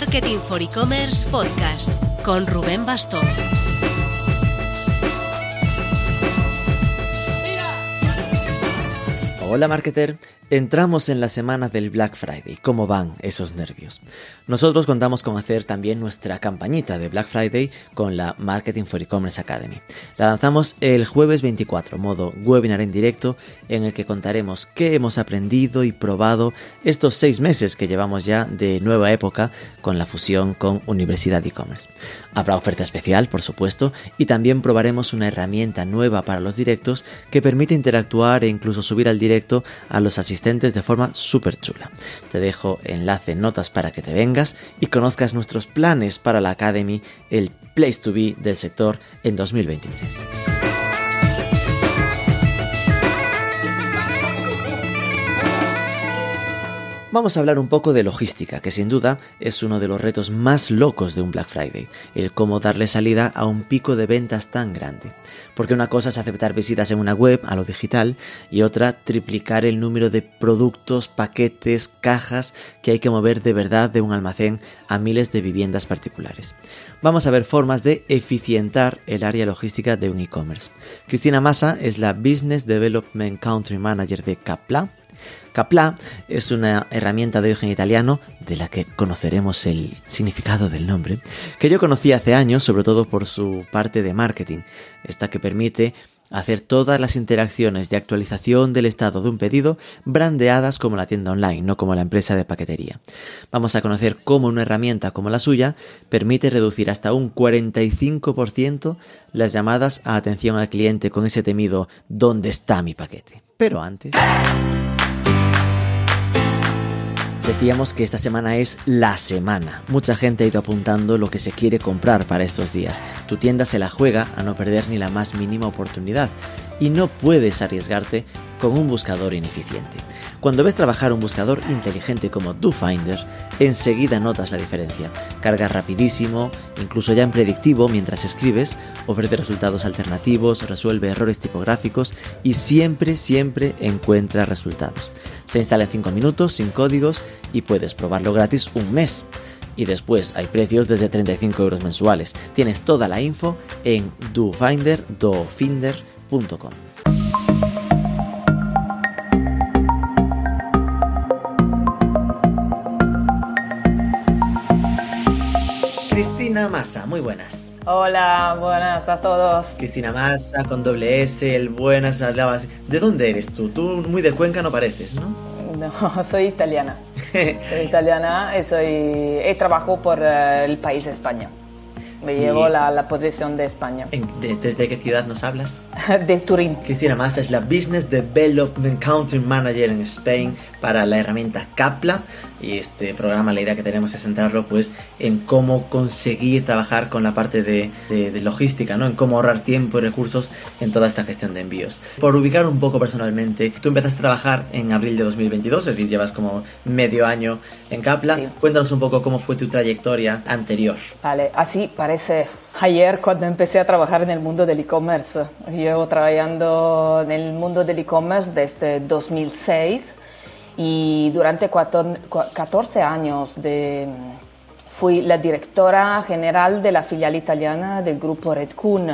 Marketing for E-Commerce Podcast con Rubén Bastón. Hola marketer, entramos en la semana del Black Friday. ¿Cómo van esos nervios? Nosotros contamos con hacer también nuestra campañita de Black Friday con la Marketing for E-Commerce Academy. La lanzamos el jueves 24, modo webinar en directo, en el que contaremos qué hemos aprendido y probado estos seis meses que llevamos ya de nueva época con la fusión con Universidad E-Commerce. Habrá oferta especial, por supuesto, y también probaremos una herramienta nueva para los directos que permite interactuar e incluso subir al directo a los asistentes de forma súper chula. Te dejo enlace en notas para que te vengas y conozcas nuestros planes para la Academy, el place to be del sector en 2023. Vamos a hablar un poco de logística, que sin duda es uno de los retos más locos de un Black Friday, el cómo darle salida a un pico de ventas tan grande. Porque una cosa es aceptar visitas en una web a lo digital y otra triplicar el número de productos, paquetes, cajas que hay que mover de verdad de un almacén a miles de viviendas particulares. Vamos a ver formas de eficientar el área logística de un e-commerce. Cristina Massa es la Business Development Country Manager de Capla Capla es una herramienta de origen italiano, de la que conoceremos el significado del nombre, que yo conocí hace años, sobre todo por su parte de marketing, esta que permite hacer todas las interacciones de actualización del estado de un pedido brandeadas como la tienda online, no como la empresa de paquetería. Vamos a conocer cómo una herramienta como la suya permite reducir hasta un 45% las llamadas a atención al cliente con ese temido ¿dónde está mi paquete? Pero antes... Decíamos que esta semana es la semana. Mucha gente ha ido apuntando lo que se quiere comprar para estos días. Tu tienda se la juega a no perder ni la más mínima oportunidad y no puedes arriesgarte con un buscador ineficiente. Cuando ves trabajar un buscador inteligente como DoFinder, enseguida notas la diferencia. Carga rapidísimo, incluso ya en predictivo mientras escribes, ofrece resultados alternativos, resuelve errores tipográficos y siempre, siempre encuentra resultados. Se instala en 5 minutos, sin códigos y puedes probarlo gratis un mes. Y después hay precios desde 35 euros mensuales. Tienes toda la info en dofinder, dofinder.com. Cristina Massa, muy buenas. Hola, buenas a todos. Cristina Massa, con doble S, el buenas, hablabas. ¿De dónde eres tú? Tú muy de Cuenca no pareces, ¿no? No, soy italiana. soy italiana y soy, trabajo por eh, el país de España. Me llevo la, la, posición de España. ¿Desde qué ciudad nos hablas? de Turín. Cristina Massa es la Business Development Country Manager en Spain para la herramienta Capla y este programa la idea que tenemos es centrarlo pues en cómo conseguir trabajar con la parte de, de, logística, ¿no? En cómo ahorrar tiempo y recursos en toda esta gestión de envíos. Por ubicar un poco personalmente, tú empezaste a trabajar en abril de 2022, es decir, llevas como medio año en Capla. Cuéntanos un poco cómo fue tu trayectoria anterior. Vale, así parece ayer cuando empecé a trabajar en el mundo del e-commerce. Llevo trabajando en el mundo del e-commerce desde 2006 y durante 14 años de, fui la directora general de la filial italiana del grupo Redcun,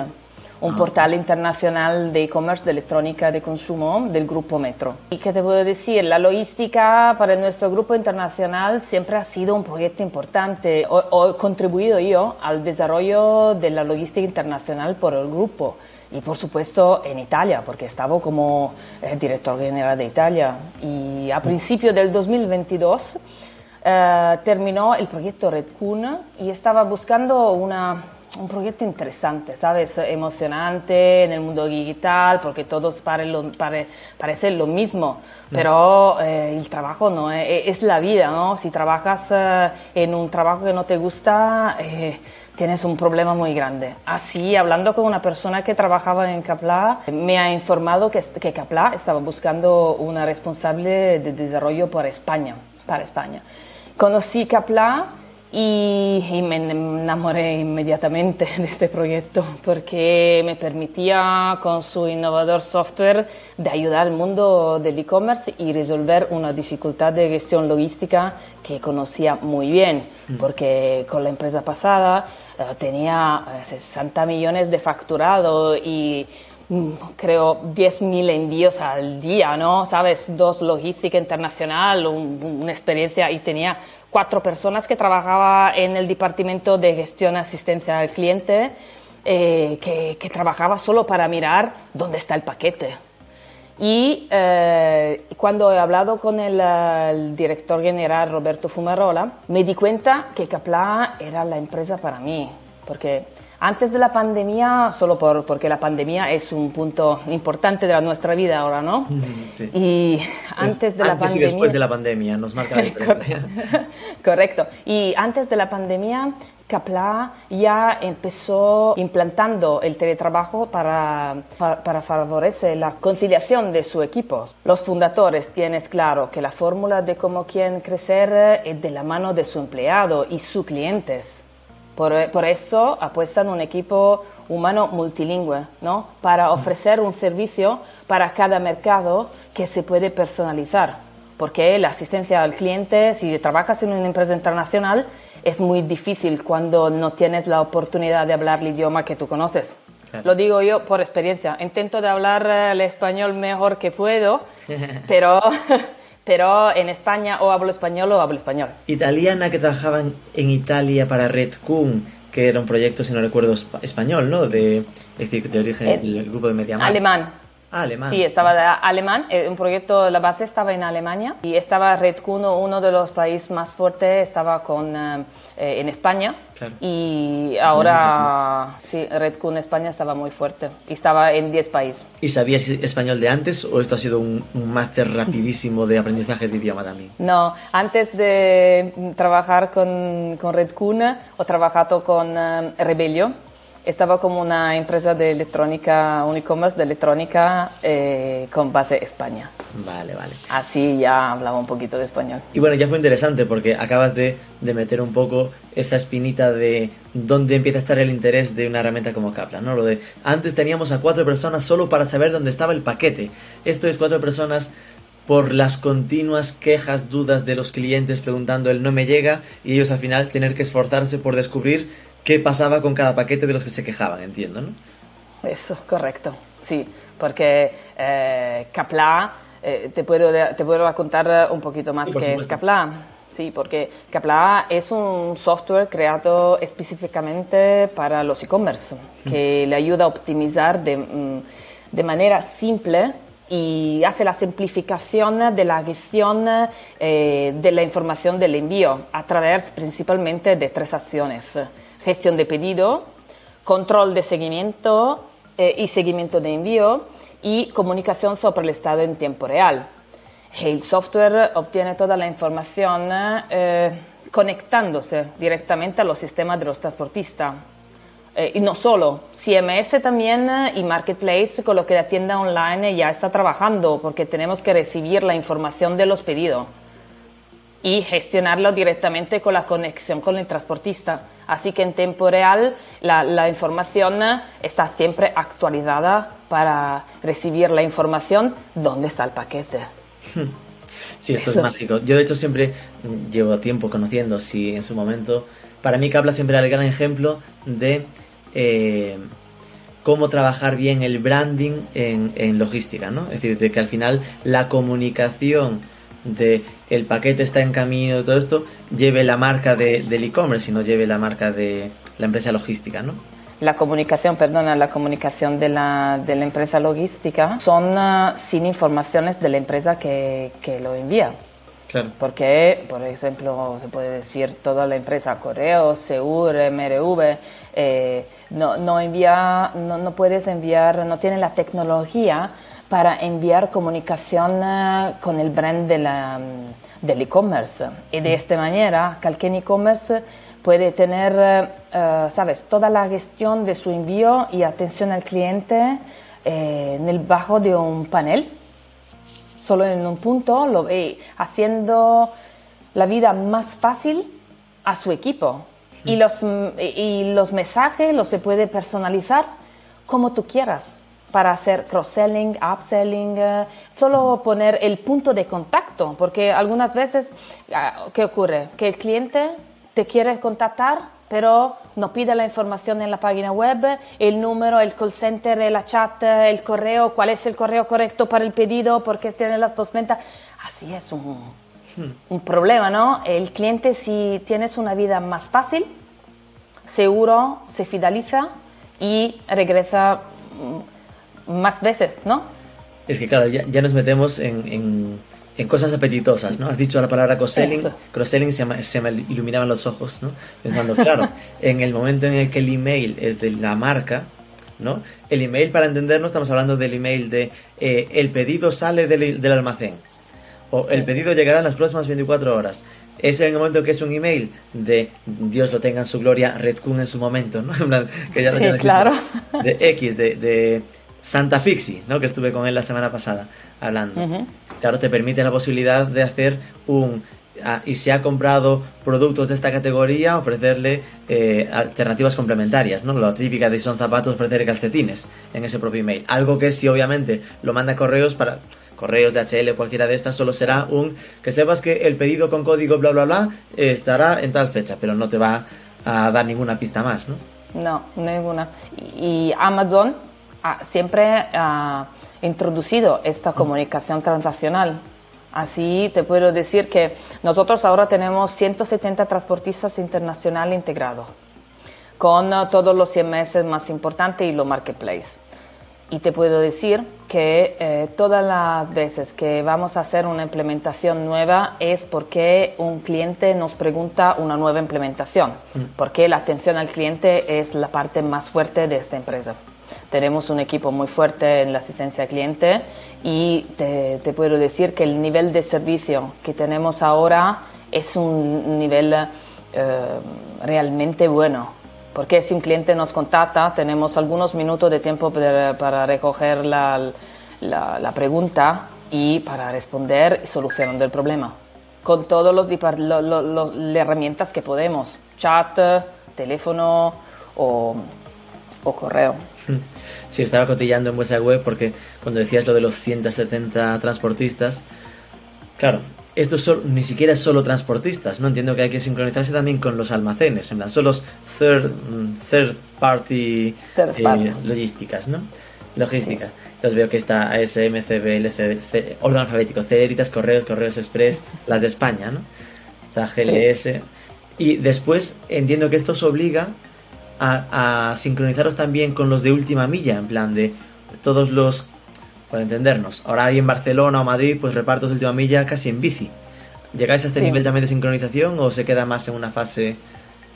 un ah. portal internacional de e-commerce de electrónica de consumo del grupo Metro. Y qué te puedo decir, la logística para nuestro grupo internacional siempre ha sido un proyecto importante. He contribuido yo al desarrollo de la logística internacional por el grupo y por supuesto en Italia, porque estaba como eh, director general de Italia. Y a principios del 2022 eh, terminó el proyecto Red y estaba buscando una, un proyecto interesante, ¿sabes? Emocionante en el mundo digital, porque todos pare lo, pare, parecen lo mismo, pero eh, el trabajo no es, es, la vida, ¿no? Si trabajas en un trabajo que no te gusta, tienes un problema muy grande. Así, hablando con una persona que trabajaba en Capla, me ha informado que, que Capla estaba buscando una responsable de desarrollo para España, para España. Conocí Capla y, me enamoré inmediatamente de este proyecto porque me permitía con su innovador software de ayudar al mundo del e-commerce y resolver una dificultad de gestión logística que conocía muy bien mm. porque con la empresa pasada tenía 60 millones de facturado y mm, creo 10.000 envíos al día, ¿no? ¿Sabes? Dos logística internacional, una experiencia y tenía cuatro personas que trabajaba en el departamento de gestión asistencia al cliente, eh, que, trabajaba solo para mirar dónde está el paquete. Y eh, cuando he hablado con el, director general Roberto Fumarola, me di cuenta que Capla era la empresa para mí, porque antes de la pandemia, solo por, porque la pandemia es un punto importante de nuestra vida ahora, ¿no? Sí. Y antes de la antes pandemia... y después de la pandemia, nos marca la diferencia. Correcto. Y antes de la pandemia, Capla ya empezó implantando el teletrabajo para, para, favorecer la conciliación de su equipo. Los fundadores tienen claro que la fórmula de cómo quieren crecer es de la mano de su empleado y sus clientes. Por, eso apuestan un equipo humano multilingüe, ¿no? Para ofrecer un servicio para cada mercado que se puede personalizar. Porque la asistencia al cliente, si trabajas en una empresa internacional, es muy difícil cuando no tienes la oportunidad de hablar el idioma que tú conoces. Lo digo yo por experiencia. Intento de hablar eh, el español mejor que puedo, pero pero en España o hablo español o hablo español. Italiana que trabajaba en Italia para Red Kun, que era un proyecto, si no recuerdo, español, ¿no? De, es decir, de origen eh, del grupo de Mediamar. Alemán. Ah, alemán. Sí, estaba de alemán. Eh, un proyecto, la base estaba en Alemania y estaba Red Kun, uno de los países más fuertes, estaba con, eh, en España. Y ahora, sí, Red Kun España estaba muy fuerte y estaba en 10 países. ¿Y sabías español de antes o esto ha sido un, máster rapidísimo de aprendizaje de idioma también? No, antes de trabajar con, con Red Kun, he trabajado con Rebelio estaba como una empresa de electrónica, un e-commerce de electrónica eh, con base España. Vale, vale. Así ya hablaba un poquito de español. Y bueno, ya fue interesante porque acabas de, de meter un poco esa espinita de dónde empieza a estar el interés de una herramienta como Kaplan, ¿no? Lo de antes teníamos a cuatro personas solo para saber dónde estaba el paquete. Esto es cuatro personas por las continuas quejas, dudas de los clientes preguntando el no me llega y ellos al final tener que esforzarse por descubrir qué pasaba con cada paquete de los que se quejaban, entiendo, ¿no? Eso, correcto, sí, porque eh, eh te, puedo, te puedo contar un poquito más que es Kapla. Sí, porque Kapla es un software creado específicamente para los e-commerce, que le ayuda a optimizar de, mm, de manera simple y hace la simplificación de la gestión eh, de la información del envío a través principalmente de tres acciones gestión de pedido, control de seguimiento eh, y seguimiento de envío y comunicación sobre el estado en tiempo real. El software obtiene toda la información eh, conectándose directamente a los sistemas de los transportistas. Eh, y no solo, CMS también y Marketplace, con lo que la tienda online ya está trabajando, porque tenemos que recibir la información de los pedidos y gestionarlo directamente con la conexión con el transportista. Así que en tiempo real la, información está siempre actualizada para recibir la información dónde está el paquete. Sí, esto es mágico. Yo de hecho siempre llevo tiempo conociendo, si en su momento, para mí Capla siempre era el gran ejemplo de eh, cómo trabajar bien el branding en, en logística, ¿no? Es decir, de que al final la comunicación de el paquete está en camino, todo esto, lleve la marca de, del e-commerce y no lleve la marca de la empresa logística, ¿no? La comunicación, perdona, la comunicación de la, de la empresa logística son uh, sin informaciones de la empresa que, que lo envía. Claro. Porque, por ejemplo, se puede decir toda la empresa, Correo, Seur, MRV, eh, no, no, envía, no, no puedes enviar, no tiene la tecnología para enviar comunicación eh, con el brand de la, mm, del e-commerce. Y de esta manera, cualquier e-commerce puede tener, eh, eh, sabes, toda la gestión de su envío y atención al cliente en el bajo de un panel, solo en un punto, lo ve haciendo la vida más fácil a su equipo. Y, los, y los mensajes los se puede personalizar como tú quieras para hacer cross-selling, upselling, eh, solo poner el punto de contacto, porque algunas veces, ah, ¿qué ocurre? Que el cliente te quiere contactar, pero no pide la información en la página web, el número, el call center, el chat, el correo, cuál es el correo correcto para el pedido, porque tiene la postventa. Así es un, hmm. un problema, ¿no? El cliente, si tienes una vida más fácil, seguro se fideliza y regresa mm, más veces, ¿no? Es que claro, ya, nos metemos en, en, cosas apetitosas, ¿no? Has dicho la palabra cross-selling, cross-selling se, se, me iluminaban los ojos, ¿no? Pensando, claro, en el momento en el que el email es de la marca, ¿no? El email, para entendernos, estamos hablando del email de eh, el pedido sale del, del almacén o el pedido llegará en las próximas 24 horas. Es en el momento que es un email de Dios lo tenga en su gloria, Red en su momento, ¿no? que ya sí, claro. De X, de, de Santa Fixi, ¿no? que estuve con él la semana pasada hablando. Claro, te permite la posibilidad de hacer un... Ah, y si ha comprado productos de esta categoría, ofrecerle eh, alternativas complementarias, ¿no? Lo típica de son zapatos, ofrecer calcetines en ese propio email. Algo que si obviamente lo manda correos para correos de HL o cualquiera de estas, solo será un que sepas que el pedido con código bla bla bla estará en tal fecha, pero no te va a dar ninguna pista más, ¿no? No, ninguna. Y Amazon siempre ha introducido esta comunicación transaccional. Así te puedo decir que nosotros ahora tenemos 170 transportistas internacionales integrados, con todos los CMS más importantes y los marketplaces. Y te puedo decir que eh, todas las veces que vamos a hacer una implementación nueva es porque un cliente nos pregunta una nueva implementación, mm. porque la atención al cliente es la parte más fuerte de esta empresa. Tenemos un equipo muy fuerte en la asistencia al cliente y te, puedo decir que el nivel de servicio que tenemos ahora es un nivel eh, realmente bueno. Porque si un cliente nos contacta, tenemos algunos minutos de tiempo para recoger la, la, pregunta y para responder y solucionar el problema. Con todas las herramientas que podemos, chat, teléfono o, o correo. Sí, estaba cotillando en vuestra web porque cuando decías lo de los 170 transportistas, claro, esto ni siquiera solo transportistas, ¿no? Entiendo que hay que sincronizarse también con los almacenes, en plan, son los third, mm, third party, eh, logísticas, ¿no? Logística. Entonces veo que está ASM, CB, orden alfabético, Celeritas, Correos, Correos Express, las de España, ¿no? Está GLS. Y después entiendo que esto os obliga a, sincronizaros también con los de última milla, en plan de todos los, para entendernos, ahora hay en Barcelona o Madrid, pues repartos de última milla casi en bici. ¿Llegáis a este nivel también de sincronización o se queda más en una fase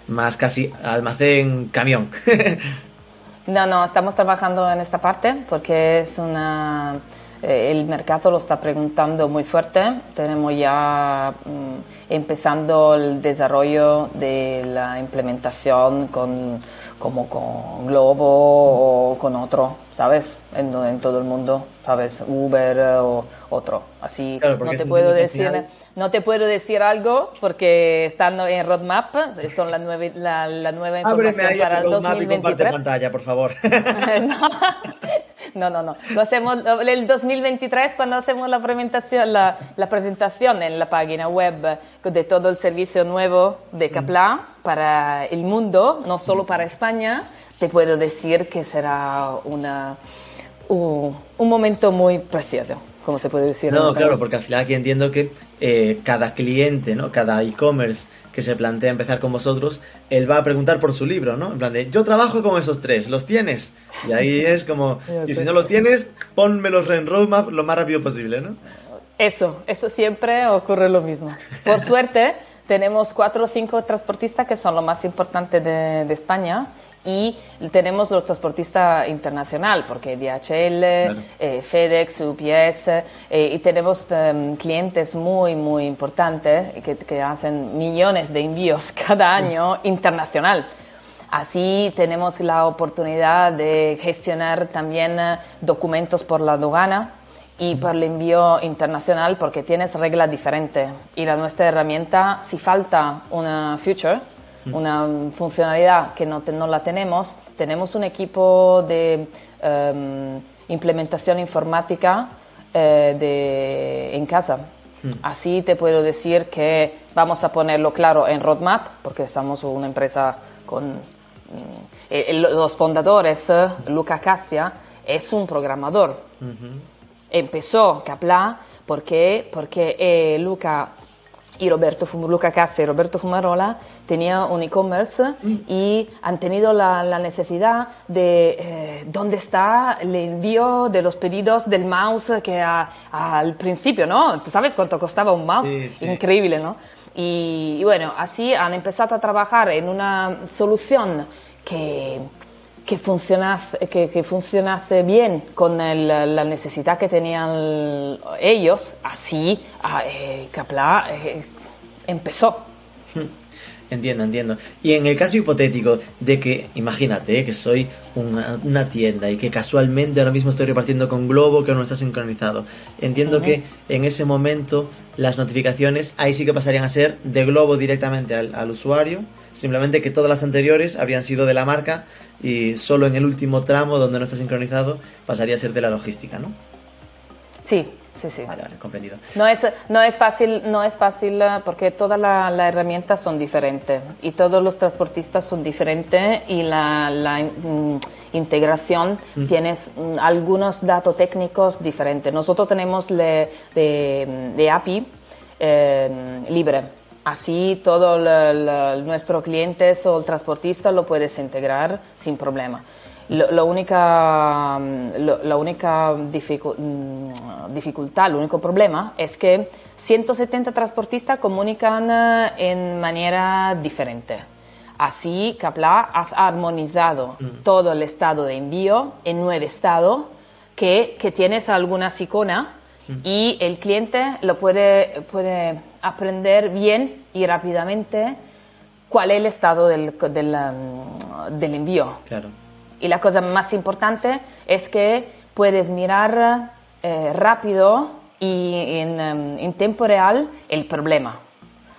más casi almacén camión? no, no, estamos trabajando en esta parte porque es una eh, el mercado lo está preguntando muy fuerte. Tenemos ya mm, empezando el desarrollo de la implementación con, como con Globo o con otro, ¿sabes? En, en todo el mundo, ¿sabes? Uber o otro. Así no te puedo decir. No te puedo decir algo porque estando en roadmap, son la, nueve, la, la nueva información para el 2023. Y pantalla, por favor. no, no, no. Lo hacemos el 2023 cuando hacemos la presentación, la, la, presentación en la página web de todo el servicio nuevo de Capla para el mundo, no solo para España. Te puedo decir que será una, un momento muy precioso como se puede decir. No, claro, porque al final aquí entiendo que eh, cada cliente, ¿no? Cada e-commerce que se plantea empezar con vosotros, él va a preguntar por su libro, ¿no? En plan de, yo trabajo con esos tres, ¿los tienes? Y ahí es como, y si no los tienes, pónmelos en roadmap lo más rápido posible, ¿no? Eso, eso siempre ocurre lo mismo. Por suerte, tenemos cuatro o cinco transportistas que son lo más importante de, de España y tenemos los transportistas internacional, porque DHL, eh, FedEx, UPS, eh, y tenemos em, clientes muy, muy importantes que, que, hacen millones de envíos cada año internacional. Así tenemos la oportunidad de gestionar también eh, documentos por la aduana y para el envío internacional porque tienes reglas diferentes y la nuestra herramienta si falta una feature una funcionalidad que no, no, la tenemos. Tenemos un equipo de em, implementación informática eh, de, en casa. Así te puedo decir que vamos a ponerlo claro en roadmap porque estamos una empresa con mm, los fundadores Luca Cassia es un programador. Empezó Capla porque, porque eh, Luca y Roberto Luca y Roberto Fumarola tenían un e-commerce mm. y han tenido la, necesidad de eh, dónde está el envío de los pedidos del mouse que al principio, ¿no? ¿Sabes cuánto costaba un mouse? Increíble, ¿no? y, bueno, así han empezado a trabajar en una solución que que funcionase, que, funcionase bien con la necesidad que tenían ellos, así eh, Capla eh, empezó. Entiendo, entiendo. Y en el caso hipotético de que, imagínate, eh, que soy una, tienda y que casualmente ahora mismo estoy repartiendo con Globo que no está sincronizado. Entiendo que en ese momento las notificaciones ahí sí que pasarían a ser de Globo directamente al, al usuario. Simplemente que todas las anteriores habrían sido de la marca y solo en el último tramo donde no está sincronizado pasaría a ser de la logística, ¿no? Sí, Sí, sí. Vale, vale, comprendido. No es, no es fácil, no es fácil eh, porque todas las la herramientas son diferentes y todos los transportistas son diferentes y la, la mm, integración mm. tienes mm, algunos datos técnicos diferentes. Nosotros tenemos le, de, API eh, libre. Así todo nuestro cliente o el transportista lo puedes integrar sin problema. La única, la única mm, dificultad, el único problema es que 170 transportistas comunican eh, en manera diferente. Así, Capla has armonizado mm. todo el estado de envío en nueve estados que, que tienes algunas iconas mm. y el cliente lo puede, puede aprender bien y rápidamente cuál es el estado del, del, del envío. Claro. Y la cosa más importante es que puedes mirar eh, rápido y en, em, en, tiempo real el problema.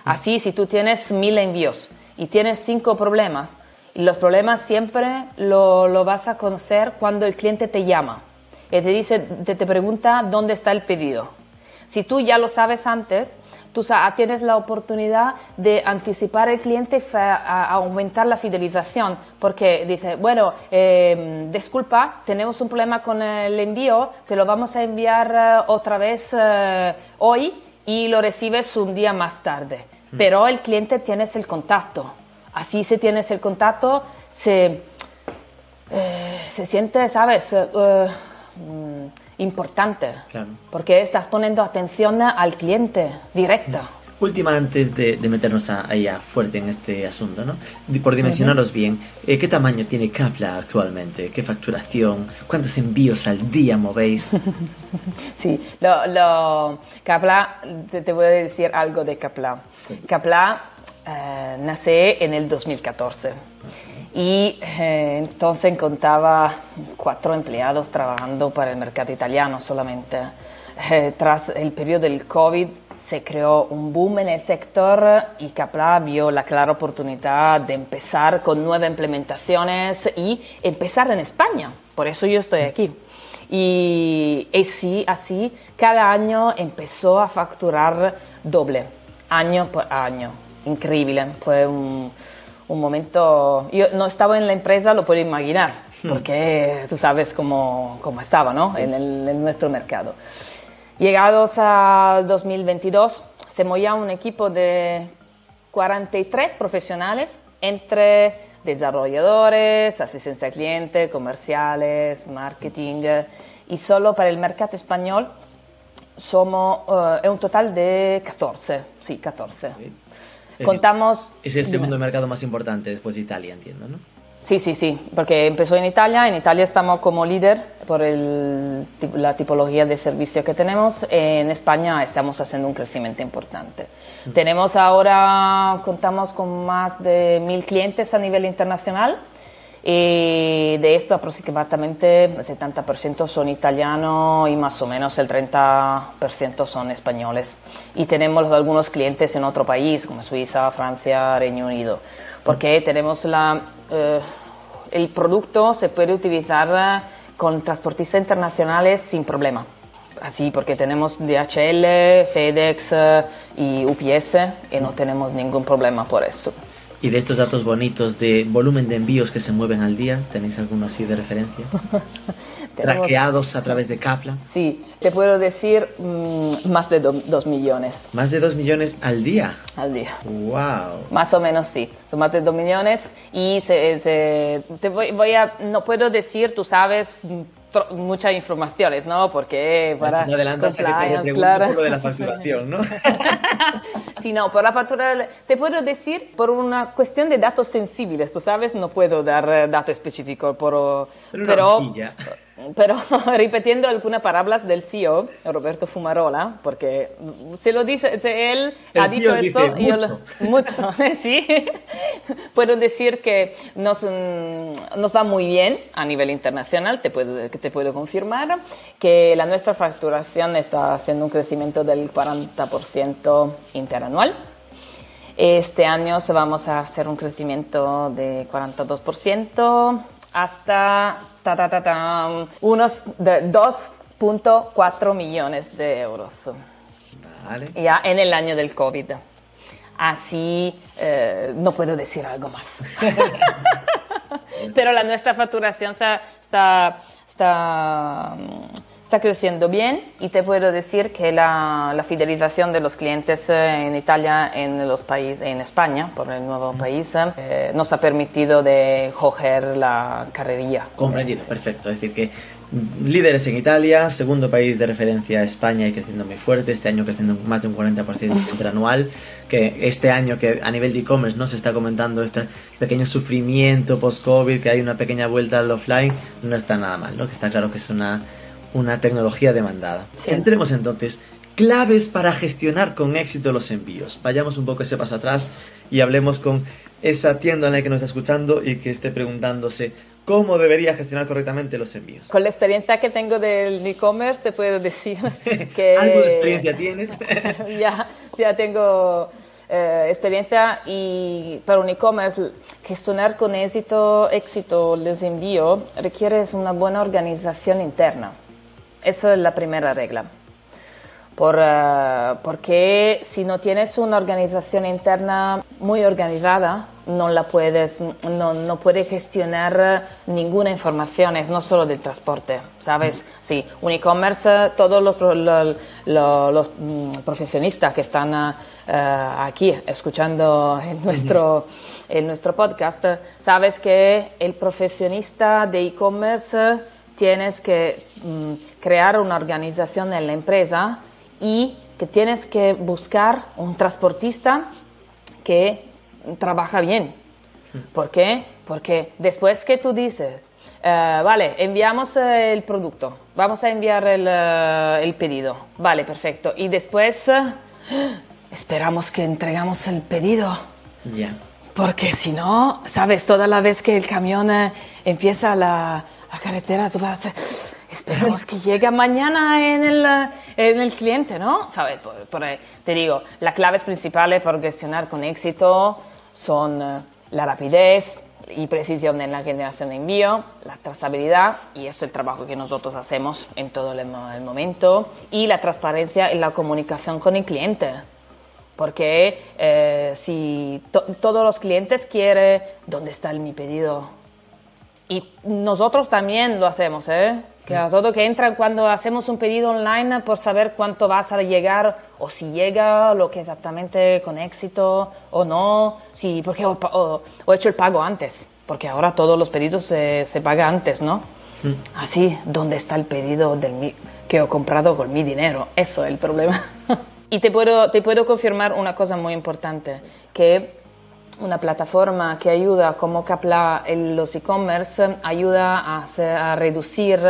Así, si tú tienes mil envíos y tienes cinco problemas, los problemas siempre lo, lo vas a conocer cuando el cliente te llama y te, dice, te, te pregunta dónde está el pedido. Si tú ya lo sabes antes, tú tienes la oportunidad de anticipar al cliente y aumentar la fidelización, porque dice, bueno, eh, disculpa, tenemos un problema con el envío, te lo vamos a enviar eh, otra vez eh, hoy y lo recibes un día más tarde. Hmm. Pero el cliente tienes el contacto. Así si tienes el contacto, se, se siente, ¿sabes? Mm, importante, porque estás poniendo atención al cliente directa. Última antes de, meternos ahí a fuerte en este asunto, ¿no? Por dimensionaros bien, eh, ¿qué tamaño tiene Capla actualmente? ¿Qué facturación? ¿Cuántos envíos al día movéis? sí, lo, lo Capla, te, voy a decir algo de Capla. Capla eh, nace en el 2014 y eh, entonces contaba cuatro empleados trabajando para el mercado italiano solamente. Eh, tras el periodo del COVID se creó un boom en el sector y Capra vio la clara oportunidad de empezar con nuevas implementaciones y empezar en España. Por eso yo estoy aquí. Y, y sí, así cada año empezó a facturar doble, año por año. Increíble, fue un un momento, yo no estaba en la empresa, lo puedo imaginar, hmm. porque tú sabes cómo, cómo estaba ¿no? en, el, nuestro mercado. Llegados al 2022, se movía un equipo de 43 profesionales entre desarrolladores, asistencia al cliente, comerciales, marketing, y solo para el mercado español somos uh, un total de 14, sí, 14. Contamos... Es el segundo mercado más importante después de Italia, entiendo, ¿no? Sí, sí, sí, porque empezó en Italia. En Italia estamos como líder por el, la tipología de servicio que tenemos. En España estamos haciendo un crecimiento importante. Tenemos ahora, contamos con más de mil clientes a nivel internacional y de esto aproximadamente el 70% son italianos y más o menos el 30% son españoles. Y tenemos algunos clientes en otro país, como Suiza, Francia, Reino Unido, porque tenemos la, eh, el producto se puede utilizar con transportistas internacionales sin problema. Así, porque tenemos DHL, FedEx eh, y UPS y no tenemos ningún problema por eso. Y de estos datos bonitos de volumen de envíos que se mueven al día, ¿tenéis alguno así de referencia? Traqueados a través de Capla. Sí, te puedo decir mm, más de 2 millones. ¿Más de 2 millones al día? Al día. ¡Wow! Más o menos sí, son más de 2 millones y se, te voy, voy a, no puedo decir, tú sabes, muchas informaciones, ¿no? Porque para no adelantas que te claro. un poco de la facturación, ¿no? sí, no, por la factura te puedo decir por una cuestión de datos sensibles, tú sabes, no puedo dar eh, datos específicos, por, pero, pero pero repitiendo algunas palabras del CEO, Roberto Fumarola, porque se lo dice, él ha e dicho esto, mucho, yo mucho sí, puedo decir que nos, mm, nos va muy bien a nivel internacional, te puedo, te puedo confirmar, que la nuestra facturación está haciendo un crecimiento del 40% interanual. Este año vamos a hacer un crecimiento de 42% hasta ta, ta, ta, unos 2.4 millones de euros. Vale. Ya en el año del COVID. Así eh, no puedo decir algo más. Pero la nuestra facturación está, está, está está creciendo bien y te puedo decir que la, la fidelización de los clientes eh, en Italia, en los países, en España, por el nuevo país, eh, nos ha permitido de coger la carrerilla. Comprendido, perfecto. Es decir, que líderes en Italia, segundo país de referencia España y creciendo muy fuerte, este año creciendo más de un 40% interanual, que este año que a nivel de e-commerce no se está comentando este pequeño sufrimiento post-COVID, que hay una pequeña vuelta al offline, no está nada mal, ¿no? Que está claro que es una una tecnología demandada. Entremos entonces. Claves para gestionar con éxito los envíos. Vayamos un poco ese paso atrás y hablemos con esa tienda en la que nos está escuchando y que esté preguntándose cómo debería gestionar correctamente los envíos. Con la experiencia que tengo del e-commerce te puedo decir que... ¿Algo de experiencia tienes? ya, ya tengo eh, experiencia y para un e-commerce gestionar con éxito, éxito los envíos requiere una buena organización interna. Eso es la primera regla. Por, eh, porque si no tienes una organización interna muy organizada, no la puedes, no, no puedes gestionar ninguna información, es no solo del transporte, ¿sabes? Sí, un e-commerce, todos los, los, mm, profesionistas que están eh, aquí escuchando en nuestro, en nuestro podcast, sabes que el profesionista de e-commerce tienes que mm, crear una organización en la empresa y que tienes que buscar un transportista que trabaja bien. ¿Por qué? Porque después que tú dices, eh, vale, enviamos eh, el producto, vamos a enviar el, eh, el pedido, vale, perfecto, y después esperamos que entregamos el pedido. Ya. Porque si no, sabes, toda la vez que el camión empieza la la carretera, tú esperamos que llegue mañana en el, en el cliente, ¿no? ¿Sabes? Por, te digo, las claves principales para gestionar con éxito son eh, la rapidez y precisión en la generación de envío, la trazabilidad, y eso es el trabajo que nosotros hacemos en todo el, momento, y la transparencia en la comunicación con el cliente. Porque eh, si todos los clientes quieren, ¿dónde está mi pedido? Y nosotros también lo hacemos, ¿eh? Que a todo que entra cuando hacemos un pedido online por saber cuánto vas a llegar o si llega lo que exactamente con éxito o no, si, porque o, he hecho el pago antes, porque ahora todos los pedidos se, se pagan antes, ¿no? Así, ¿dónde está el pedido del que he comprado con mi dinero? Eso es el problema. y te puedo, te puedo confirmar una cosa muy importante, que una plataforma que ayuda como Capla en los e-commerce, ayuda a, a, reducir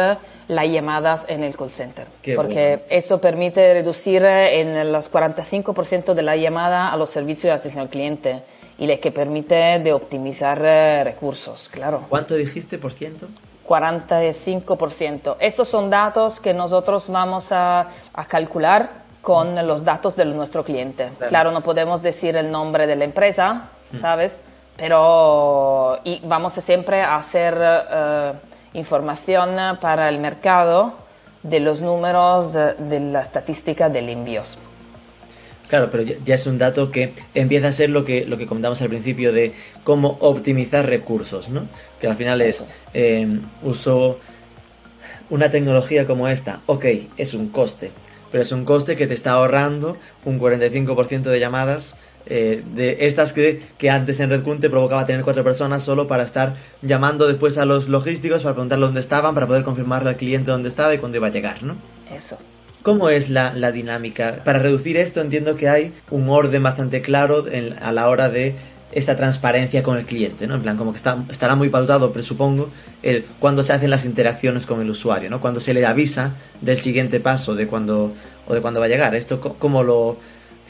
las llamadas en el call center. porque eso permite reducir en los 45% de la llamada a los servicios de atención al cliente y les que permite de optimizar recursos, claro. ¿Cuánto dijiste por ciento? 45%. Estos son datos que nosotros vamos a, calcular con los datos de nuestro cliente. Claro. no podemos decir el nombre de la empresa. ¿Sabes? Pero y vamos a siempre a hacer eh, información para el mercado de los números de, de la estadística del envíos. Claro, pero ya es un dato que empieza a ser lo que, lo que comentamos al principio de cómo optimizar recursos, ¿no? Que al final es, eh, uso una tecnología como esta, ok, es un coste, pero es un coste que te está ahorrando un 45% de llamadas eh, de estas que, que, antes en Redcun te provocaba tener cuatro personas solo para estar llamando después a los logísticos para preguntarle dónde estaban, para poder confirmarle al cliente dónde estaba y cuándo iba a llegar, ¿no? Eso. ¿Cómo es la, dinámica? Para reducir esto entiendo que hay un orden bastante claro a la hora de esta transparencia con el cliente, ¿no? En plan, como que está, estará muy pautado, presupongo, el cuando se hacen las interacciones con el usuario, ¿no? Cuando se le avisa del siguiente paso de cuando, o de cuándo va a llegar. ¿Esto cómo lo...?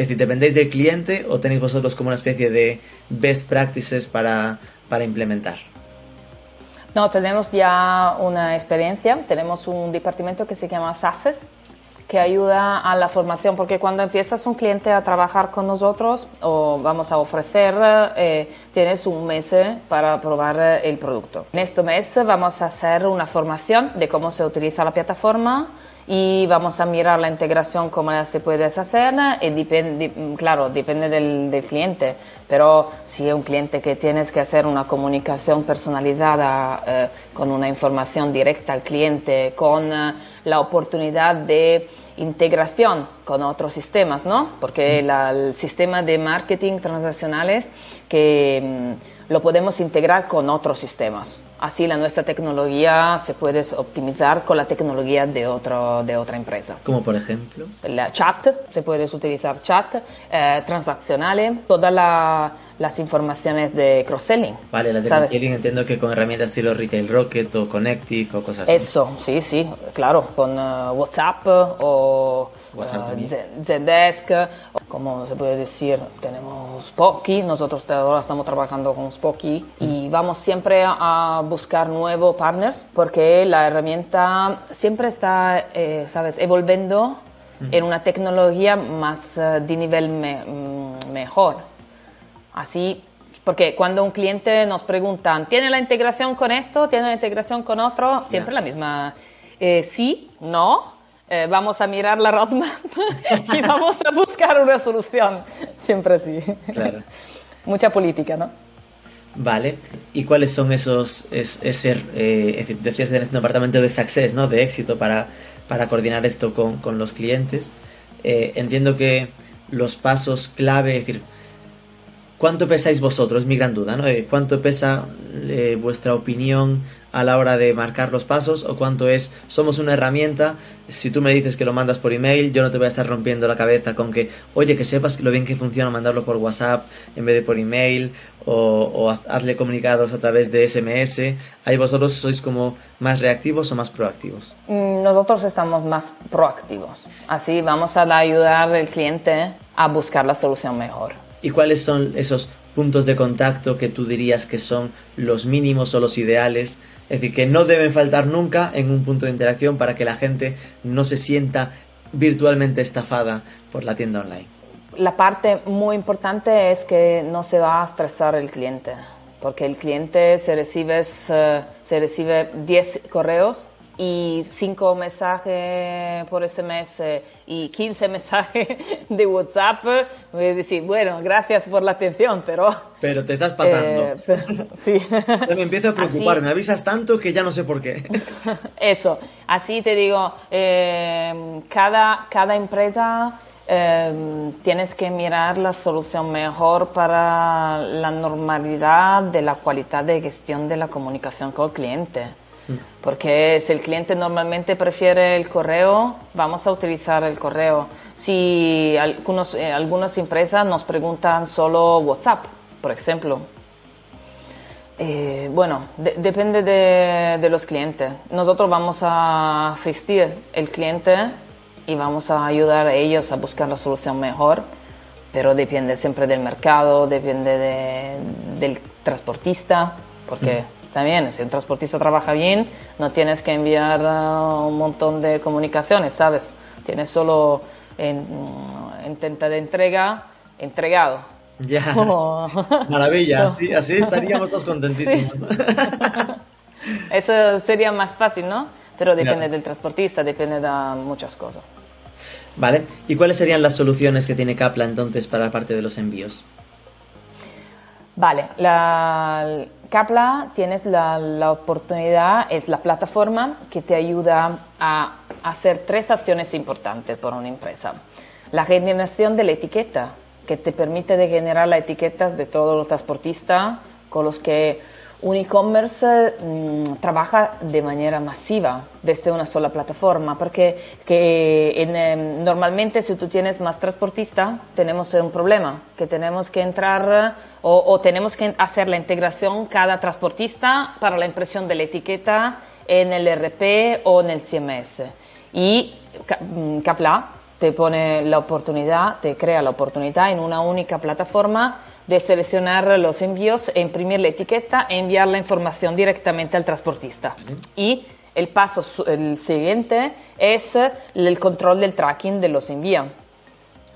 Es decir, ¿dependéis del cliente o tenéis vosotros como una especie de best practices para, para implementar? No, tenemos ya una experiencia. Tenemos un departamento que se llama SASES, que ayuda a la formación, porque cuando empiezas un cliente a trabajar con nosotros o vamos a ofrecer, eh, tienes un mes para probar eh, el producto. En este mes vamos a hacer una formación de cómo se utiliza la plataforma y vamos a mirar la integración, cómo se puede hacer, y depende, claro, depende del, cliente, pero si es un cliente que tienes que hacer una comunicación personalizada eh, con una información directa al cliente, con la oportunidad de integración con otros sistemas, ¿no? Porque el sistema de marketing transaccionales que mm, lo podemos integrar con otros sistemas. Así la nuestra tecnología se puede optimizar con la tecnología de, otro, de otra empresa. Como por ejemplo. La chat, se puede utilizar chat, eh, transaccionales, todas las informaciones de cross-selling. Vale, las de cross-selling entiendo que con herramientas estilo Retail Rocket o Connective o cosas así. Eso, sí, sí, claro, con uh, WhatsApp o Zendesk, como se puede decir, tenemos Spocky, nosotros ahora estamos trabajando con Spocky y vamos siempre a buscar nuevos partners porque la herramienta siempre está, eh, sabes, evolviendo en una tecnología más uh, de nivel mm, mejor. Así porque cuando un cliente nos pregunta, ¿tiene la integración con esto? ¿Tiene la integración con otro? Siempre la misma. Eh, sí, no, eh, vamos a mirar la roadmap y vamos a buscar una solución. Siempre sí. Claro. Mucha política, ¿no? Vale. ¿Y cuáles son esos, es, ese, eh, decías que en este departamento de success, ¿no? De éxito para, para coordinar esto con, con los clientes. Eh, entiendo que los pasos clave, es decir, ¿Cuánto pesáis vosotros? Es mi gran duda, ¿no? Eh, ¿Cuánto pesa eh, vuestra opinión a la hora de marcar los pasos? ¿O cuánto es, somos una herramienta? Si tú me dices que lo mandas por email, yo no te voy a estar rompiendo la cabeza con que, oye, que sepas lo bien que funciona mandarlo por WhatsApp en vez de por email, o, hazle comunicados a través de SMS. ¿Ahí vosotros sois como más reactivos o más proactivos? Mm, nosotros estamos más proactivos. Así vamos a ayudar al cliente a buscar la solución mejor. ¿Y cuáles son esos puntos de contacto que tú dirías que son los mínimos o los ideales? Es decir, que no deben faltar nunca en un punto de interacción para que la gente no se sienta virtualmente estafada por la tienda online. La parte muy importante es que no se va a estresar el cliente, porque el cliente se recibe, se recibe 10 correos y 5 mensajes por SMS y 15 mensajes de WhatsApp, voy a decir, bueno, gracias por la atención, pero... Pero te estás pasando. Eh, sí. me empiezo a preocupar, me avisas tanto que ya no sé por qué. Eso, así te digo, eh, cada, cada empresa... Eh, tienes que mirar la solución mejor para la normalidad de la calidad de gestión de la comunicación con el cliente. Porque si el cliente normalmente prefiere el correo, vamos a utilizar el correo. Si algunos, eh, algunas empresas nos preguntan solo WhatsApp, por ejemplo, Eh, bueno, de- depende de, de los clientes. Nosotros vamos a asistir el cliente y vamos a ayudar a ellos a buscar la solución mejor, pero depende siempre del mercado, depende de- del transportista, porque también si un transportista trabaja bien, no tienes que enviar ah, un montón de comunicaciones, ¿sabes? Tienes solo en, intenta de entrega, entregado. Ya. Oh. Maravilla, No. así, así estaríamos todos contentísimos. Eso sería más fácil, ¿no? Pero depende Claro. del transportista, depende de muchas cosas. Vale, ¿y cuáles serían las soluciones que tiene Capla entonces para la parte de los envíos? Vale, la Capla tienes la, la oportunidad, es la plataforma que te ayuda a hacer tres acciones importantes por una empresa. La generación de la etiqueta, que te permite generar las etiquetas de todos los transportistas con los que un e-commerce mm, trabaja de manera masiva desde una sola plataforma, porque que en, em, normalmente si tú tienes más transportistas tenemos un problema, que tenemos que entrar o, o tenemos que hacer la integración cada transportista para la impresión de la etiqueta en el RP o en el CMS. Y mm, Capla te pone la oportunidad, te crea la oportunidad en una única plataforma de seleccionar los envíos, e imprimir la etiqueta e enviar la información directamente al transportista. Y el paso el siguiente es el control del tracking de los envíos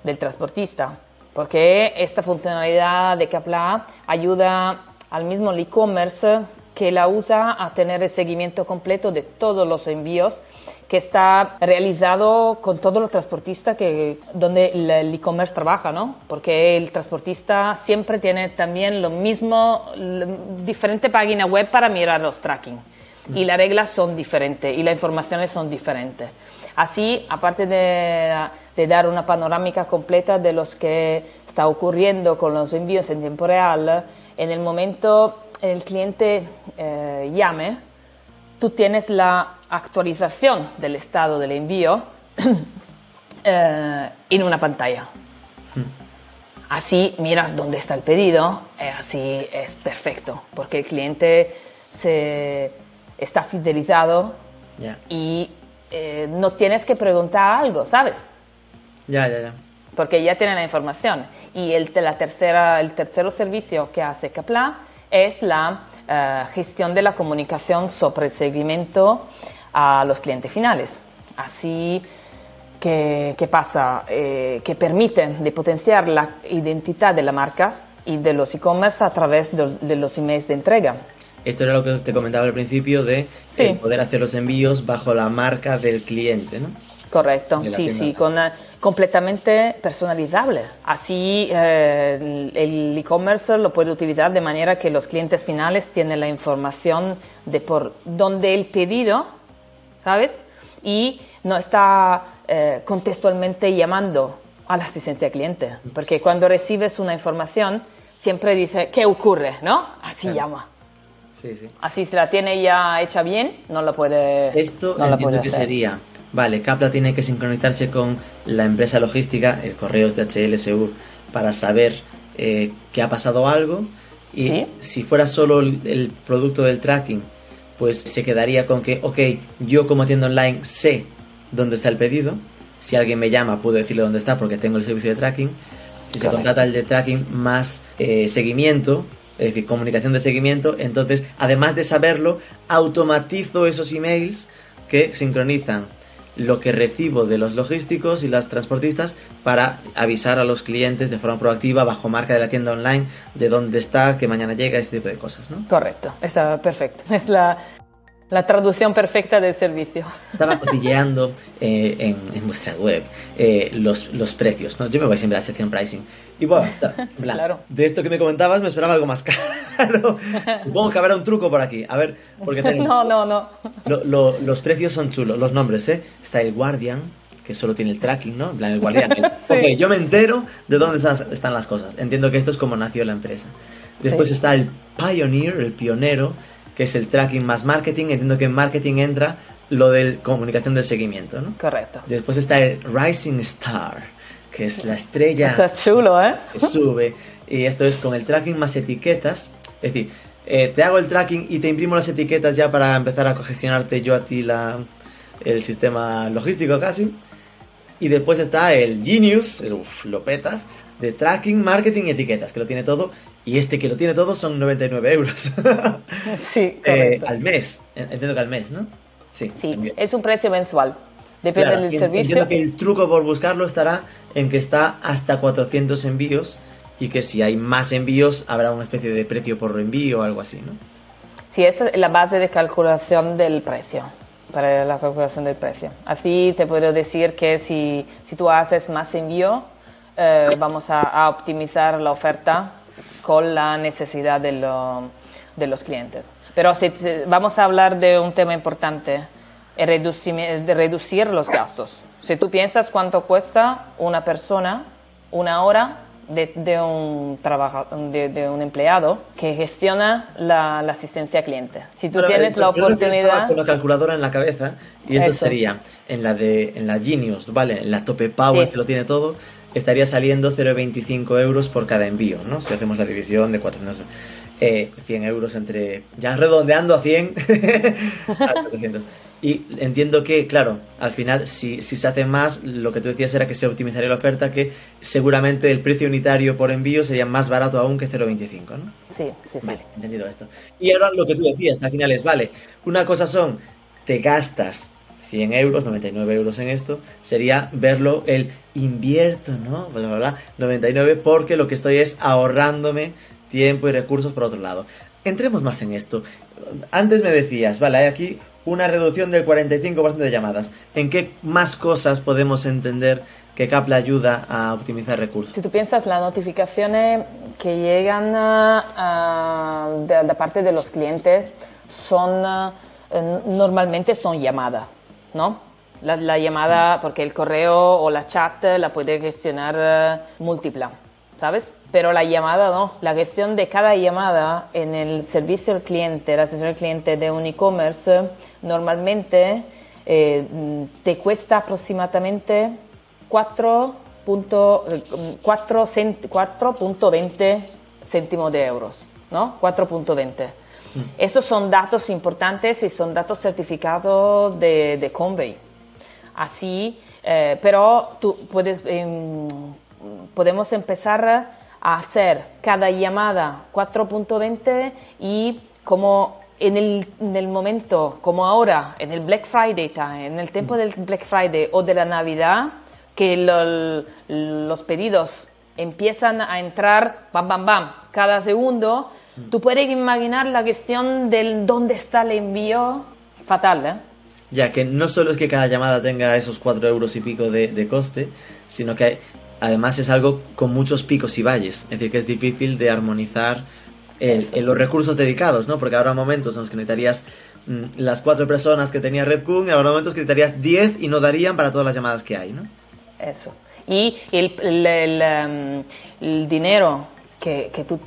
del transportista, porque esta funcionalidad de Capla ayuda al mismo e-commerce que la usa a tener el seguimiento completo de todos los envíos que está realizado con todos los transportistas que, donde el e-commerce trabaja, ¿no? Porque el transportista siempre tiene también lo mismo, diferente página web para mirar los tracking. Y las reglas son diferentes y las informaciones son diferentes. Así, aparte de, de dar una panorámica completa de lo que está ocurriendo con los envíos en tiempo real, en el momento el cliente eh, llame, tú tienes la actualización del estado del envío eh, en una pantalla. Así miras dónde está el pedido, eh, así es perfecto, porque el cliente se está fidelizado y eh, no tienes que preguntar algo, ¿sabes? ya, ya, ya. porque ya tienen la información. Y el, la tercera, el tercer servicio que hace Capla es la eh, gestión de la comunicación sobre el seguimiento a los clientes finales. Así que, que pasa, Eh, que permite de potenciar la identidad de las marcas y de los e-commerce a través de, de los emails de entrega. Esto era lo que te comentaba al principio de Sí. eh, poder hacer los envíos bajo la marca del cliente, ¿no? Correcto, sí, sí, con, completamente personalizable. Así eh, el e-commerce lo puede utilizar de manera que los clientes finales tienen la información de por dónde el pedido, ¿sabes? Y no está eh, contextualmente llamando a la asistencia al cliente, porque cuando recibes una información siempre dice, ¿qué ocurre? ¿No? Así Claro. llama. Sí, sí. Así si la tiene ya hecha bien, no la puede Esto no la puede que hacer. sería, vale, Capla tiene que sincronizarse con la empresa logística, el correos DHL Segur, para saber eh, que ha pasado algo. Y Sí. si fuera solo el, el producto del tracking, pues se quedaría con que, ok, yo como tienda online sé dónde está el pedido, si alguien me llama puedo decirle dónde está porque tengo el servicio de tracking, si se contrata el de tracking más eh, seguimiento, es decir, comunicación de seguimiento, entonces, además de saberlo, automatizo esos emails que sincronizan lo que recibo de los logísticos y las transportistas para avisar a los clientes de forma proactiva bajo marca de la tienda online de dónde está, que mañana llega, este tipo de cosas, ¿no? Correcto, está perfecto. Es la, la traducción perfecta del servicio. Estaba cotilleando eh, en, en vuestra web eh, los, los precios, ¿no? Yo me voy siempre a la sección pricing. Y bueno, está, plan, Claro. de esto que me comentabas me esperaba algo más caro. Supongo que habrá un truco por aquí. A ver, porque tenemos... No, no, no. Lo- lo- los precios son chulos, los nombres, ¿eh? Está el Guardian, que solo tiene el tracking, ¿no? En plan, el Guardian. el- Sí. Ok, yo me entero de dónde están, están las cosas. Entiendo que esto es como nació la empresa. Después Sí. está el Pioneer, el pionero, que es el tracking más marketing. Entiendo que en marketing entra lo de comunicación del seguimiento, ¿no? Correcto. Después está el Rising Star, que es la estrella Está chulo, ¿eh? que sube. Y esto es con el tracking más etiquetas. Es decir, eh, te hago el tracking y te imprimo las etiquetas ya para empezar a gestionarte yo a ti la, el sistema logístico casi. Y después está el Genius, el uf, lo petas, de tracking, marketing y etiquetas, que lo tiene todo. Y este que lo tiene todo son 99 euros. sí, eh, al mes. Entiendo que al mes, ¿no? Sí, sí es un precio mensual. Depende del servicio. Entiendo que el truco por buscarlo estará en que está hasta 400 envíos y que si hay más envíos habrá una especie de precio por envío o algo así, ¿no? Sí, esa es la base de calculación del precio, para la calculación del precio. Así te puedo decir que si, si tú haces más envío, eh, vamos a, optimizar la oferta con la necesidad de, de los clientes. Pero si vamos a hablar de un tema importante, reducir, de reducir los gastos. Si tú piensas cuánto cuesta una persona una hora de, un, trabajo, de, un empleado que gestiona la, asistencia al cliente. Si tú tienes la oportunidad... Con la calculadora en la cabeza y esto sería en la de en la Genius, ¿vale? En la Tope Power que lo tiene todo, estaría saliendo 0,25 euros por cada envío, ¿no? Si hacemos la división de 400... Eh, 100 euros entre... Ya redondeando a 100. Y entiendo que, claro, al final, si, si, se hace más, lo que tú decías era que se optimizaría la oferta, que seguramente el precio unitario por envío sería más barato aún que 0,25, ¿no? Sí, sí, sí. Vale, entendido esto. Y ahora lo que tú decías, al final es, vale, una cosa son, te gastas 100 euros, 99 euros en esto, sería verlo el invierto, ¿no? Bla, bla, bla, 99 porque lo que estoy es ahorrándome tiempo y recursos por otro lado. Entremos más en esto. Antes me decías, vale, hay aquí una reducción del 45% de llamadas. ¿En qué más cosas podemos entender que Capla ayuda a optimizar recursos? Si tú piensas las notificaciones que llegan uh, de, parte de los clientes son uh, normalmente son llamadas, ¿no? La, llamada, porque el correo o la chat la puede gestionar uh, múltiple, ¿sabes? pero la llamada no. La gestión de cada llamada en el servicio al cliente, la atención al cliente de un e-commerce, normalmente eh, te cuesta aproximadamente 4.20 céntimos de euros, ¿no? 4.20. Mm. Esos son datos importantes y son datos certificados de, de Convey. Así, eh, pero tú puedes, em, podemos empezar a hacer cada llamada 4.20 y como en el, momento, como ahora, en el Black Friday, en el tiempo del Black Friday o de la Navidad, que los pedidos empiezan a entrar, bam, bam, bam, cada segundo, tú puedes imaginar la cuestión del dónde está el envío fatal, ¿eh? Ya que no solo es que cada llamada tenga esos 4 euros y pico de, de coste, sino que hay además es algo con muchos picos y valles, es decir, que es difícil de armonizar en los recursos dedicados, ¿no? Porque habrá momentos en los que necesitarías mm, las cuatro personas que tenía Redcoon y habrá momentos que necesitarías 10 y no darían para todas las llamadas que hay, ¿no? Eso. Y el, el, um, dinero que, que tú,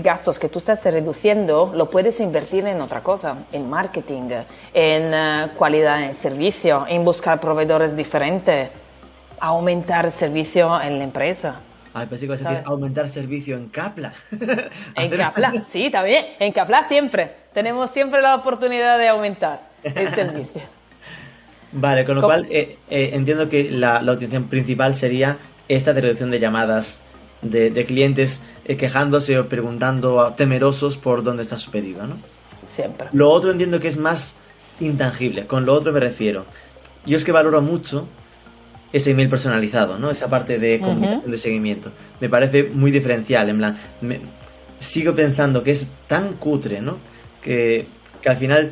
gastos que tú estás reduciendo lo puedes invertir en otra cosa, en marketing, en uh, calidad en servicio, en buscar proveedores diferentes aumentar servicio en la empresa. Ay, pensé que ibas a decir aumentar servicio en Capla. en Capla, sí, también. En Capla siempre. Tenemos siempre la oportunidad de aumentar el servicio. Vale, con lo cual eh, eh, entiendo que la, la, utilización principal sería esta de reducción de llamadas de, de clientes eh, quejándose o preguntando temerosos por dónde está su pedido, ¿no? Siempre. Lo otro entiendo que es más intangible. Con lo otro me refiero. Yo es que valoro mucho ese email personalizado, ¿no? Esa parte de de seguimiento. Me parece muy diferencial, en plan, sigo pensando que es tan cutre, ¿no? Que, al final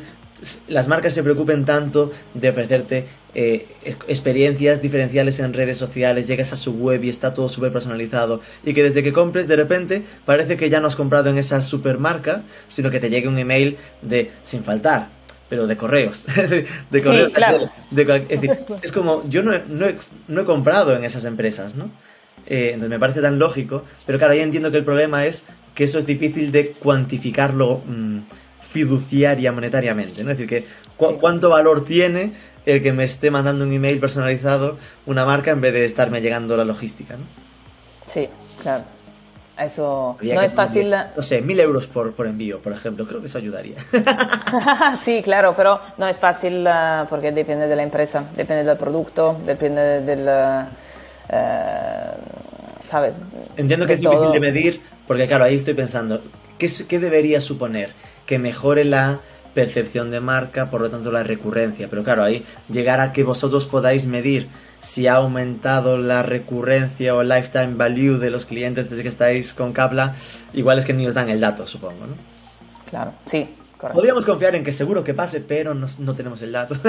las marcas se preocupen tanto de ofrecerte eh, experiencias diferenciales en redes sociales, llegas a su web y está todo súper personalizado y que desde que compres de repente parece que ya no has comprado en esa supermarca, sino que te llegue un email de sin faltar pero de correos. de correos. es, como, yo no he, comprado en esas empresas, ¿no? Eh, entonces me parece tan lógico, pero claro, ya entiendo que el problema es que eso es difícil de cuantificarlo mm, fiduciaria monetariamente, ¿no? Es decir, que cuánto valor tiene el que me esté mandando un email personalizado una marca en vez de estarme llegando la logística, ¿no? Sí, claro. Eso Habría no es fácil. No sé, mil euros por, por envío, por ejemplo. Creo que eso ayudaría. sí, claro, pero no es fácil porque depende de la empresa, depende del producto, depende del... eh, ¿Sabes? Entiendo que es difícil de medir, porque claro, ahí estoy pensando, ¿qué, qué debería suponer? Que mejore la percepción de marca, por lo tanto la recurrencia. Pero claro, ahí llegar a que vosotros podáis medir si ha aumentado la recurrencia o el lifetime value de los clientes desde que estáis con Capla, igual es que ni os dan el dato, supongo, ¿no? Claro, sí, correcto. Podríamos confiar en que seguro que pase, pero no, no tenemos el dato.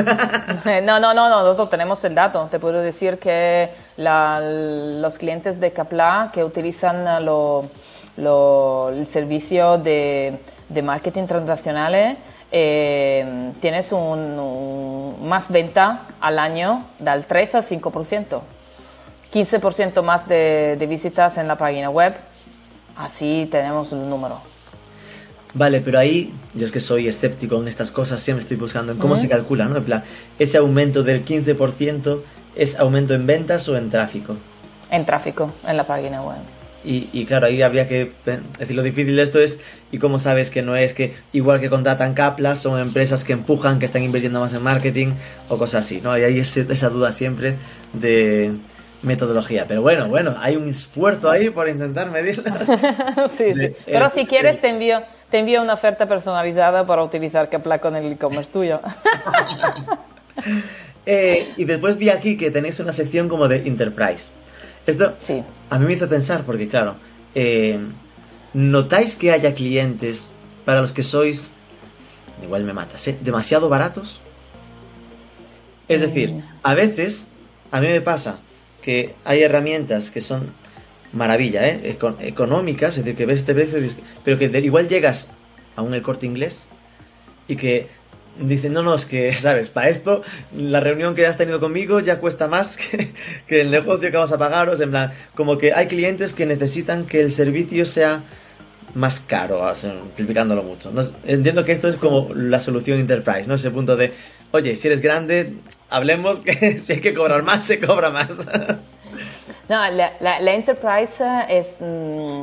No, no, no, no, nosotros tenemos el dato. Te puedo decir que la- los clientes de Capla que utilizan lo- lo- el servicio de, de marketing transaccionales eh, tienes un, un- más venta al año del 3 al 5%. 15% más de, de visitas en la página web. Así tenemos el número. Vale, pero ahí, yo es que soy escéptico en estas cosas, siempre estoy buscando en cómo se calcula, ¿no? En plan, ese aumento del 15% es aumento en ventas o en tráfico. En tráfico en la página web. Y, y claro, ahí habría que decir lo difícil de esto es, ¿y cómo sabes que no es que igual que contratan Caplas, son empresas que empujan, que están invirtiendo más en marketing o cosas así, ¿no? Y hay ese- esa duda siempre de metodología. Pero bueno, bueno, hay un esfuerzo ahí por intentar medirla. sí, De- sí. Pero eh, si quieres eh. te envío, te envío una oferta personalizada para utilizar Capla con el e-commerce tuyo. Eh, y después vi aquí que tenéis una sección como de Enterprise. Esto Sí. a mí me hizo pensar, porque claro, eh, ¿notáis que haya clientes para los que sois, igual me matas, ¿eh? demasiado baratos? Es decir, a veces, a mí me pasa que hay herramientas que son maravilla, ¿eh? Econ- económicas, es decir, que ves este precio, pero que igual llegas a un el corte inglés y que dicen, no, no, es que, ¿sabes? Para esto, la reunión que has tenido conmigo ya cuesta más que, que el negocio que vamos a pagaros. En plan, como que hay clientes que necesitan que el servicio sea más caro, simplificándolo mucho. No entiendo que esto es como la solución Enterprise, ¿no? Ese punto de, oye, si eres grande, hablemos que si hay que cobrar más, se cobra más. No, la, la- la enterprise es mm,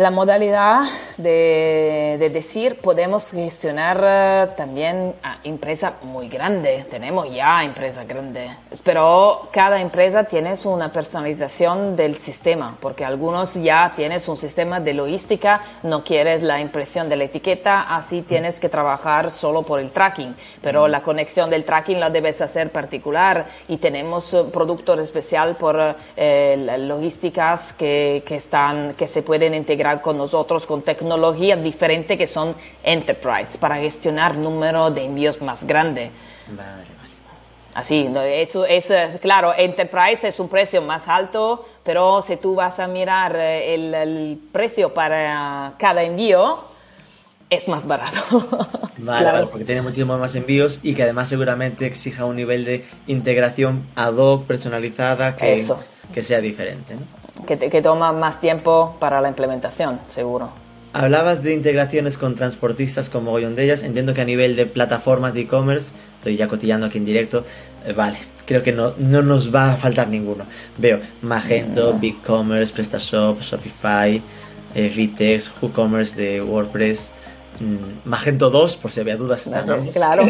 la modalidad de, de decir podemos gestionar eh, también a empresa muy grande. Tenemos ya empresa grande, pero cada empresa tiene una personalización del sistema, porque algunos ya tienes un sistema de logística, no quieres la impresión de la etiqueta, así tienes que trabajar solo por el tracking, pero la conexión del tracking la debes hacer particular y tenemos eh, productos especial por eh, logísticas que, que están que se pueden integrar con nosotros con tecnologías diferentes que son enterprise para gestionar número de envíos más grande. Vale, vale. Así, no, eso es, eh, claro, Enterprise es un precio más alto, pero si tú vas a mirar eh, el, el precio para cada envío, es más barato. Vale, Claro. vale, porque tiene muchísimos más envíos y que además seguramente exija un nivel de integración ad hoc, personalizada, que, Eso. que sea diferente. ¿no? Que, toma más tiempo para la implementación, seguro. Hablabas de integraciones con transportistas con mogollón de ellas. Entiendo que a nivel de plataformas de e-commerce, estoy ya cotillando aquí en directo, eh, vale, creo que no, no nos va a faltar ninguno. Veo Magento, BigCommerce, PrestaShop, Shopify, eh, Vitex, WooCommerce de WordPress, mm, Magento 2, por si había dudas. estamos. Claro.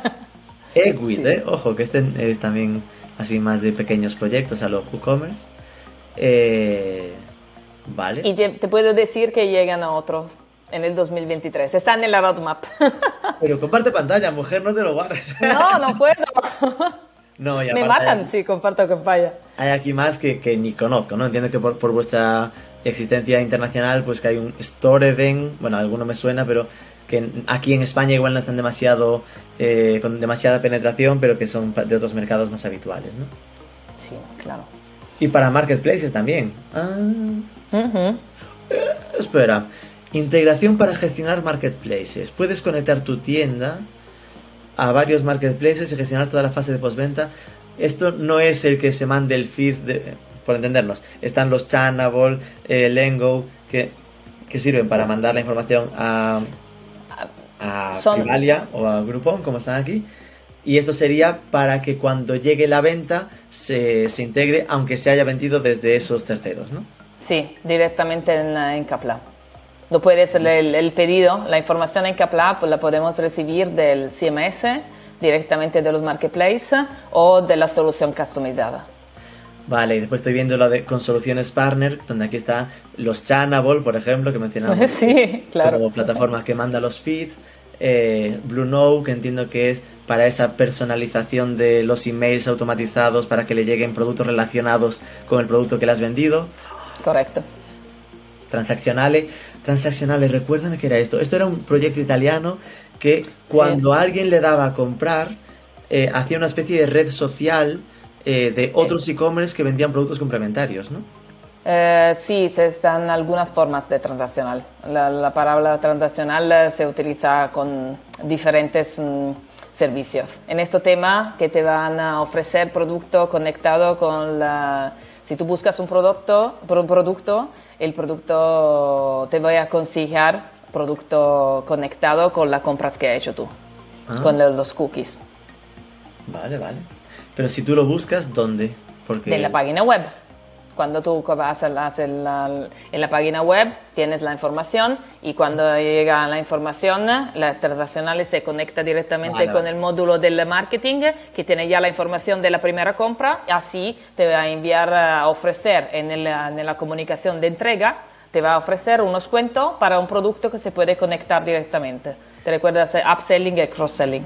Egwid, eh, ojo, que este es también así más de pequeños proyectos a los WooCommerce. Eh, vale. y te, te puedo decir que llegan a otros en el 2023. Están en la roadmap. Pero comparte pantalla, mujer, no te lo guardes. no, no puedo. no, Me matan si comparto campaña. Hay aquí más que, que ni conozco, ¿no? Entiendo que por, por vuestra existencia internacional, pues que hay un Storeden, bueno, alguno me suena, pero que aquí en España igual no están demasiado, eh, con demasiada penetración, pero que son de otros mercados más habituales, ¿no? Sí, claro. Y para marketplaces también. Ah, Ujú. espera. Integración para gestionar marketplaces. Puedes conectar tu tienda a varios marketplaces y gestionar toda la fase de postventa. Esto no es el que se mande el feed, de- por entendernos. Están los Channable, eh, Lengo, que, que sirven para mandar la información a, a Son- Privalia o a Groupon, como están aquí. Y esto sería para que cuando llegue la venta se, se integre, aunque se haya vendido desde esos terceros, ¿no? Sí, directamente en, en Capla. No puedes, el, el, pedido, la información en Capla pues la podemos recibir del CMS, directamente de los marketplaces o de la solución customizada. Vale, y después estoy viendo lo de con soluciones partner, donde aquí está los Chanable, por ejemplo, que mencionamos. sí, claro. Como plataformas que mandan los feeds. Eh, Blue Note, que entiendo que es para esa personalización de los emails automatizados para que le lleguen productos relacionados con el producto que le has vendido. Correcto. Transaccionales. Transaccionales, recuérdame que era esto. Esto era un proyecto italiano que cuando alguien le daba a comprar, eh, hacía una especie de red social eh, de otros e-commerce que vendían productos complementarios, ¿no? Eh, sí, se están algunas formas de transaccional. La, palabra transaccional eh, se utiliza con diferentes mm, servicios. En este tema que te van a ofrecer producto conectado con la... Si tú buscas un producto, un producto, el producto te voy a aconsejar producto conectado con las compras que has hecho tú, ah. con los cookies. Vale, vale. Pero si tú lo buscas, ¿dónde? Porque... De la página web. Cuando tú vas en la página web, tienes la información y cuando llega la información, la transaccional se conecta directamente con el módulo del marketing que tiene ya la información de la primera compra. Así te va a enviar a ofrecer en, en la comunicación de entrega, te va a ofrecer unos cuentos para un producto que se puede conectar directamente. ¿Te recuerdas upselling y cross-selling?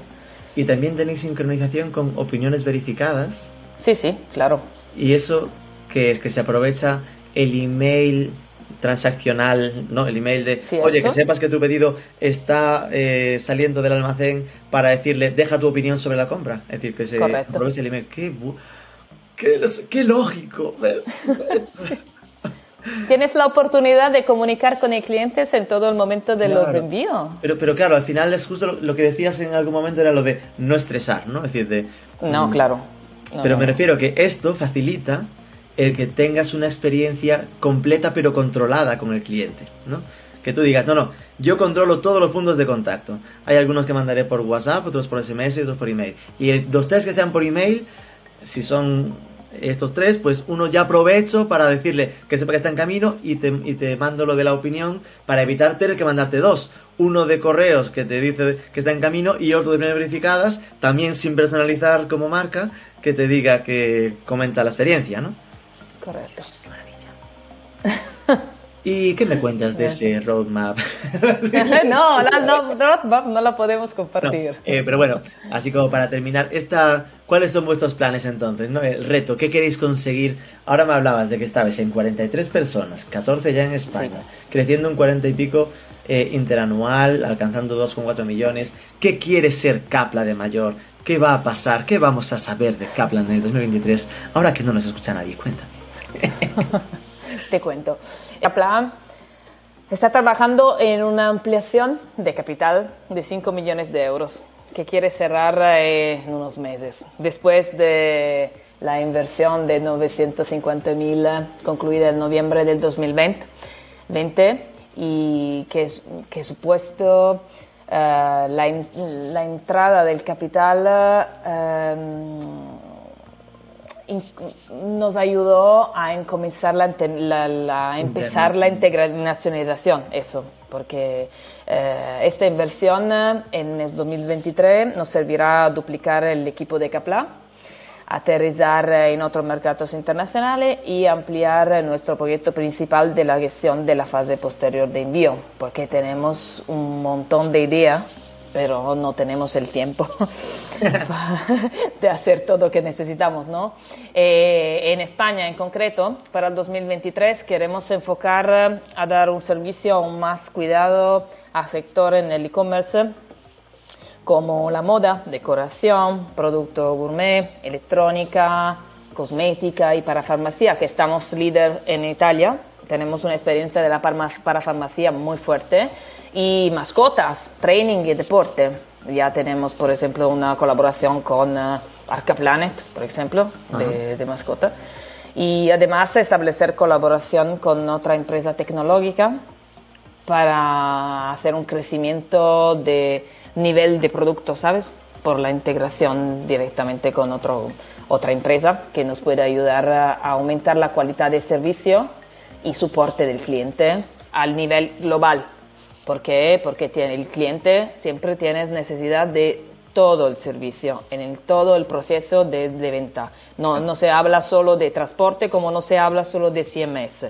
Y también tenéis sincronización con opiniones verificadas. Sí, sí, claro. Y eso que es que se aprovecha el email transaccional, ¿no? El email de, oye, que sepas que tu pedido está eh, saliendo del almacén para decirle, deja tu opinión sobre la compra. Es decir, que se aprovecha el email. Qué, qué, qué lógico, ¿ves? Tienes la oportunidad de comunicar con el cliente en todo el momento de los envíos. Pero, pero claro, al final es justo lo, que decías en algún momento era lo de no estresar, ¿no? Es decir, de... No, mm, claro. pero me refiero que esto facilita el que tengas una experiencia completa pero controlada con el cliente, ¿no? Que tú digas, no, no, yo controlo todos los puntos de contacto. Hay algunos que mandaré por WhatsApp, otros por SMS, otros por email. Y los tres que sean por email, si son estos tres, pues uno ya aprovecho para decirle que sepa que está en camino y te, y te mando lo de la opinión para evitar tener que mandarte dos. Uno de correos que te dice que está en camino y otro de verificadas, también sin personalizar como marca, que te diga que comenta la experiencia, ¿no? Correcto. ¡Qué maravilla! ¿Y qué me cuentas de ese roadmap? no, no, roadmap no la podemos compartir. Eh, pero bueno, así como para terminar, esta, ¿cuáles son vuestros planes entonces? ¿no? El reto, ¿qué queréis conseguir? Ahora me hablabas de que estabais en 43 personas, 14 ya en España, creciendo un 40 y pico eh, interanual, alcanzando 2,4 millones. ¿Qué quiere ser Capla de mayor? ¿Qué va a pasar? ¿Qué vamos a saber de Kaplan en el 2023? Ahora que no nos escucha nadie, cuéntame. Te cuento. Kaplan está trabajando en una ampliación de capital de 5 millones de euros que quiere cerrar eh, en unos meses. Después de la inversión de 950 mil concluida en noviembre del 2020 y que, que supuesto eh, la, entrada del capital eh, nos ayudó a comenzar la, empezar la internacionalización, eso, porque eh, esta inversión en el 2023 nos servirá a duplicar el equipo de Capla aterrizar en otros mercados internacionales y ampliar nuestro proyecto principal de la gestión de la fase posterior de envío, porque tenemos un montón de ideas, pero no tenemos el tiempo de hacer todo lo que necesitamos. ¿no? Eh, en España, en concreto, para el 2023 queremos enfocar a dar un servicio aún más cuidado al sector en el e-commerce como la moda, decoración, producto gourmet, electrónica, cosmética y parafarmacia, que estamos líder en Italia. Tenemos una experiencia de la parafarmacia muy fuerte. Y mascotas, training y deporte. Ya tenemos, por ejemplo, una colaboración con uh, Arca Planet, por ejemplo, de, de, mascota. Y además establecer colaboración con otra empresa tecnológica para hacer un crecimiento de nivel de producto, ¿sabes? Por la integración directamente con otro, otra empresa que nos puede ayudar a, aumentar la calidad de servicio y soporte del cliente al nivel global. ¿Por qué? Porque tiene, el cliente siempre tiene necesidad de todo el servicio, en el, todo el proceso de, de venta. No, no se habla solo de transporte como no se habla solo de CMS.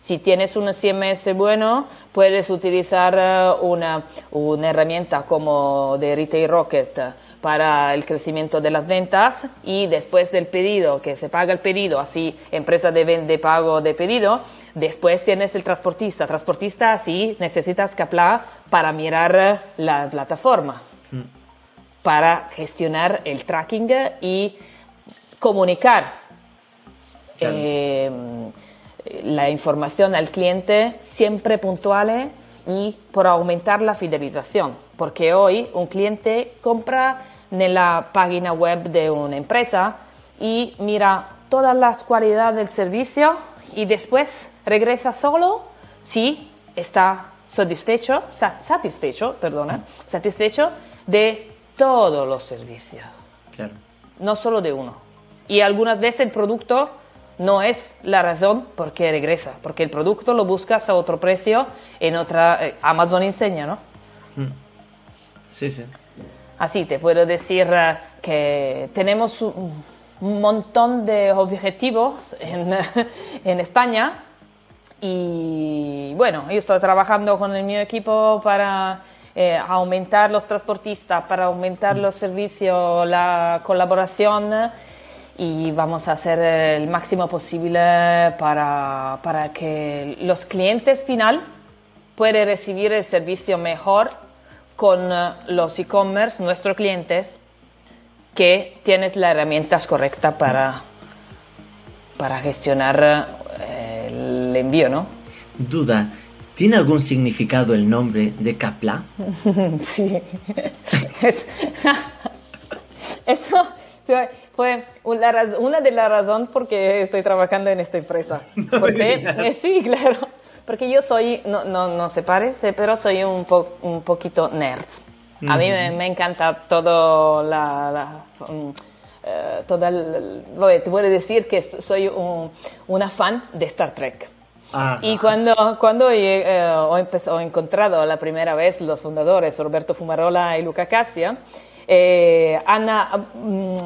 Si tienes un CMS bueno, puedes utilizar eh, una, una herramienta como de Retail Rocket para el crecimiento de las ventas y después del pedido, que se paga el pedido, así empresa de, de pago de pedido, después tienes el transportista. Transportista, así necesitas Capla para mirar la plataforma, mm. para gestionar el tracking y comunicar. Eh, la información al cliente siempre puntual y por aumentar la fidelización, porque hoy un cliente compra en la página web de una empresa y mira todas las cualidades del servicio y después regresa solo si está satisfecho, satisfecho, perdona, satisfecho de todos los servicios, no solo de uno. Y algunas veces el producto no es la razón por qué regresa, porque el producto lo buscas a otro precio en otra... Eh, Amazon enseña, ¿no? Mm. Sí, sí. Así te puedo decir eh, que tenemos un montón de objetivos en, en España y bueno, yo estoy trabajando con el mío equipo para eh, aumentar los transportistas, para aumentar mm. los servicios, la colaboración y vamos a hacer el máximo posible para, para que los clientes final puedan recibir el servicio mejor con eh, los e-commerce, nuestros clientes, que tienes las herramientas correctas para, para gestionar el envío, ¿no? Duda, ¿tiene algún significado el nombre de Capla? sí. eso fue una de las razones por qué estoy trabajando en esta empresa. porque, eh, sí, claro. Porque yo soy, no, no, no se parece, pero soy un, un poquito nerd. A mí me, encanta todo la... Um, eh, toda te puedo decir que soy un, una fan de Star Trek. Y cuando, cuando eh, he, encontrado la primera vez los fundadores, Roberto Fumarola y Luca Cassia, eh, Ana, mm,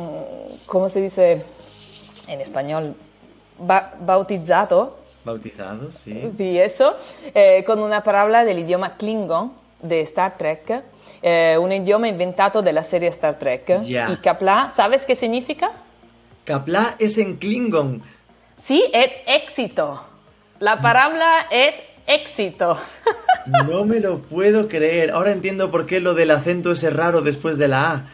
¿cómo se dice en español? bautizado. Bautizado, sí. Sí, eso, eh, con una palabra del idioma Klingon de Star Trek, eh, un idioma inventado de la serie Star Trek. Y Kapla, ¿sabes qué significa? Kapla es en Klingon. Sí, es éxito. La palabra es éxito. No me lo puedo creer. Ahora entiendo por qué lo del acento ese raro después de la A.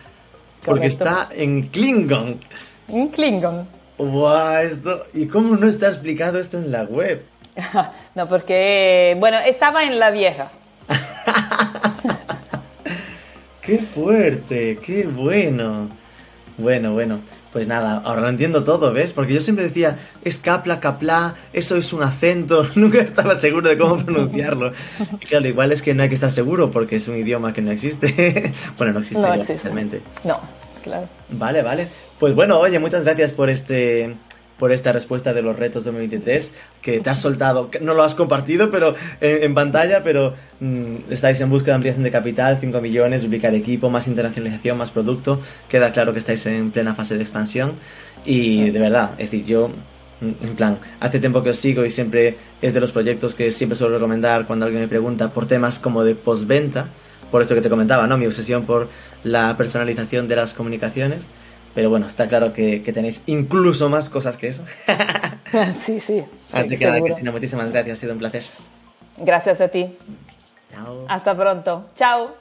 Porque está en Klingon. En Klingon. Wow, esto... ¿Y cómo no está explicado esto en la web? no, porque, bueno, estaba en la vieja. qué fuerte, qué bueno. Bueno, bueno. Pues nada, ahora lo entiendo todo, ¿ves? Porque yo siempre decía, es capla, capla, eso es un acento, nunca estaba seguro de cómo pronunciarlo. Y claro, igual es que no hay que estar seguro porque es un idioma que no existe. bueno, no existe, no existe. No, claro. Vale, vale. Pues bueno, oye, muchas gracias por este por esta respuesta de los retos 2023 que te has soltado. No lo has compartido pero en, pantalla, pero mm, estáis en busca de ampliación de capital, 5 millones, duplicar equipo, más internacionalización, más producto. Queda claro que estáis en plena fase de expansión y de verdad, es decir, yo mm, en plan, hace tiempo que os sigo y siempre es de los proyectos que siempre suelo recomendar cuando alguien me pregunta por temas como de postventa, por esto que te comentaba, ¿no? Mi obsesión por la personalización de las comunicaciones pero bueno, está claro que, tenéis incluso más cosas que eso. sí, sí. Así que nada, Cristina, muchísimas gracias, ha sido un placer. Gracias a ti. Chao. Hasta pronto. Chao.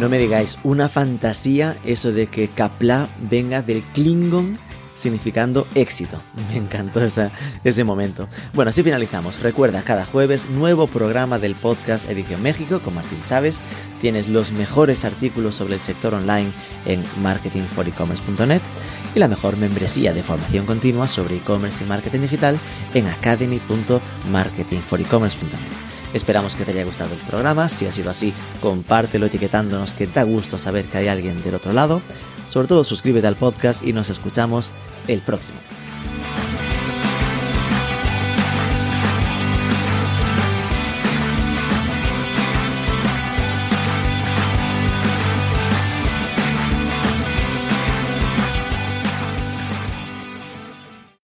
No me digáis, una fantasía eso de que Kapla venga del Klingon significando éxito. Me encantó esa, ese momento. Bueno, así finalizamos. Recuerda, cada jueves nuevo programa del podcast Edición México con Martín Chávez. Tienes los mejores artículos sobre el sector online en marketingforecommerce.net y la mejor membresía de formación continua sobre e-commerce y marketing digital en academy.marketingforecommerce.net. Esperamos que te haya gustado el programa. Si ha sido así, compártelo etiquetándonos que da gusto saber que hay alguien del otro lado. Sobre todo suscríbete al podcast y nos escuchamos el próximo.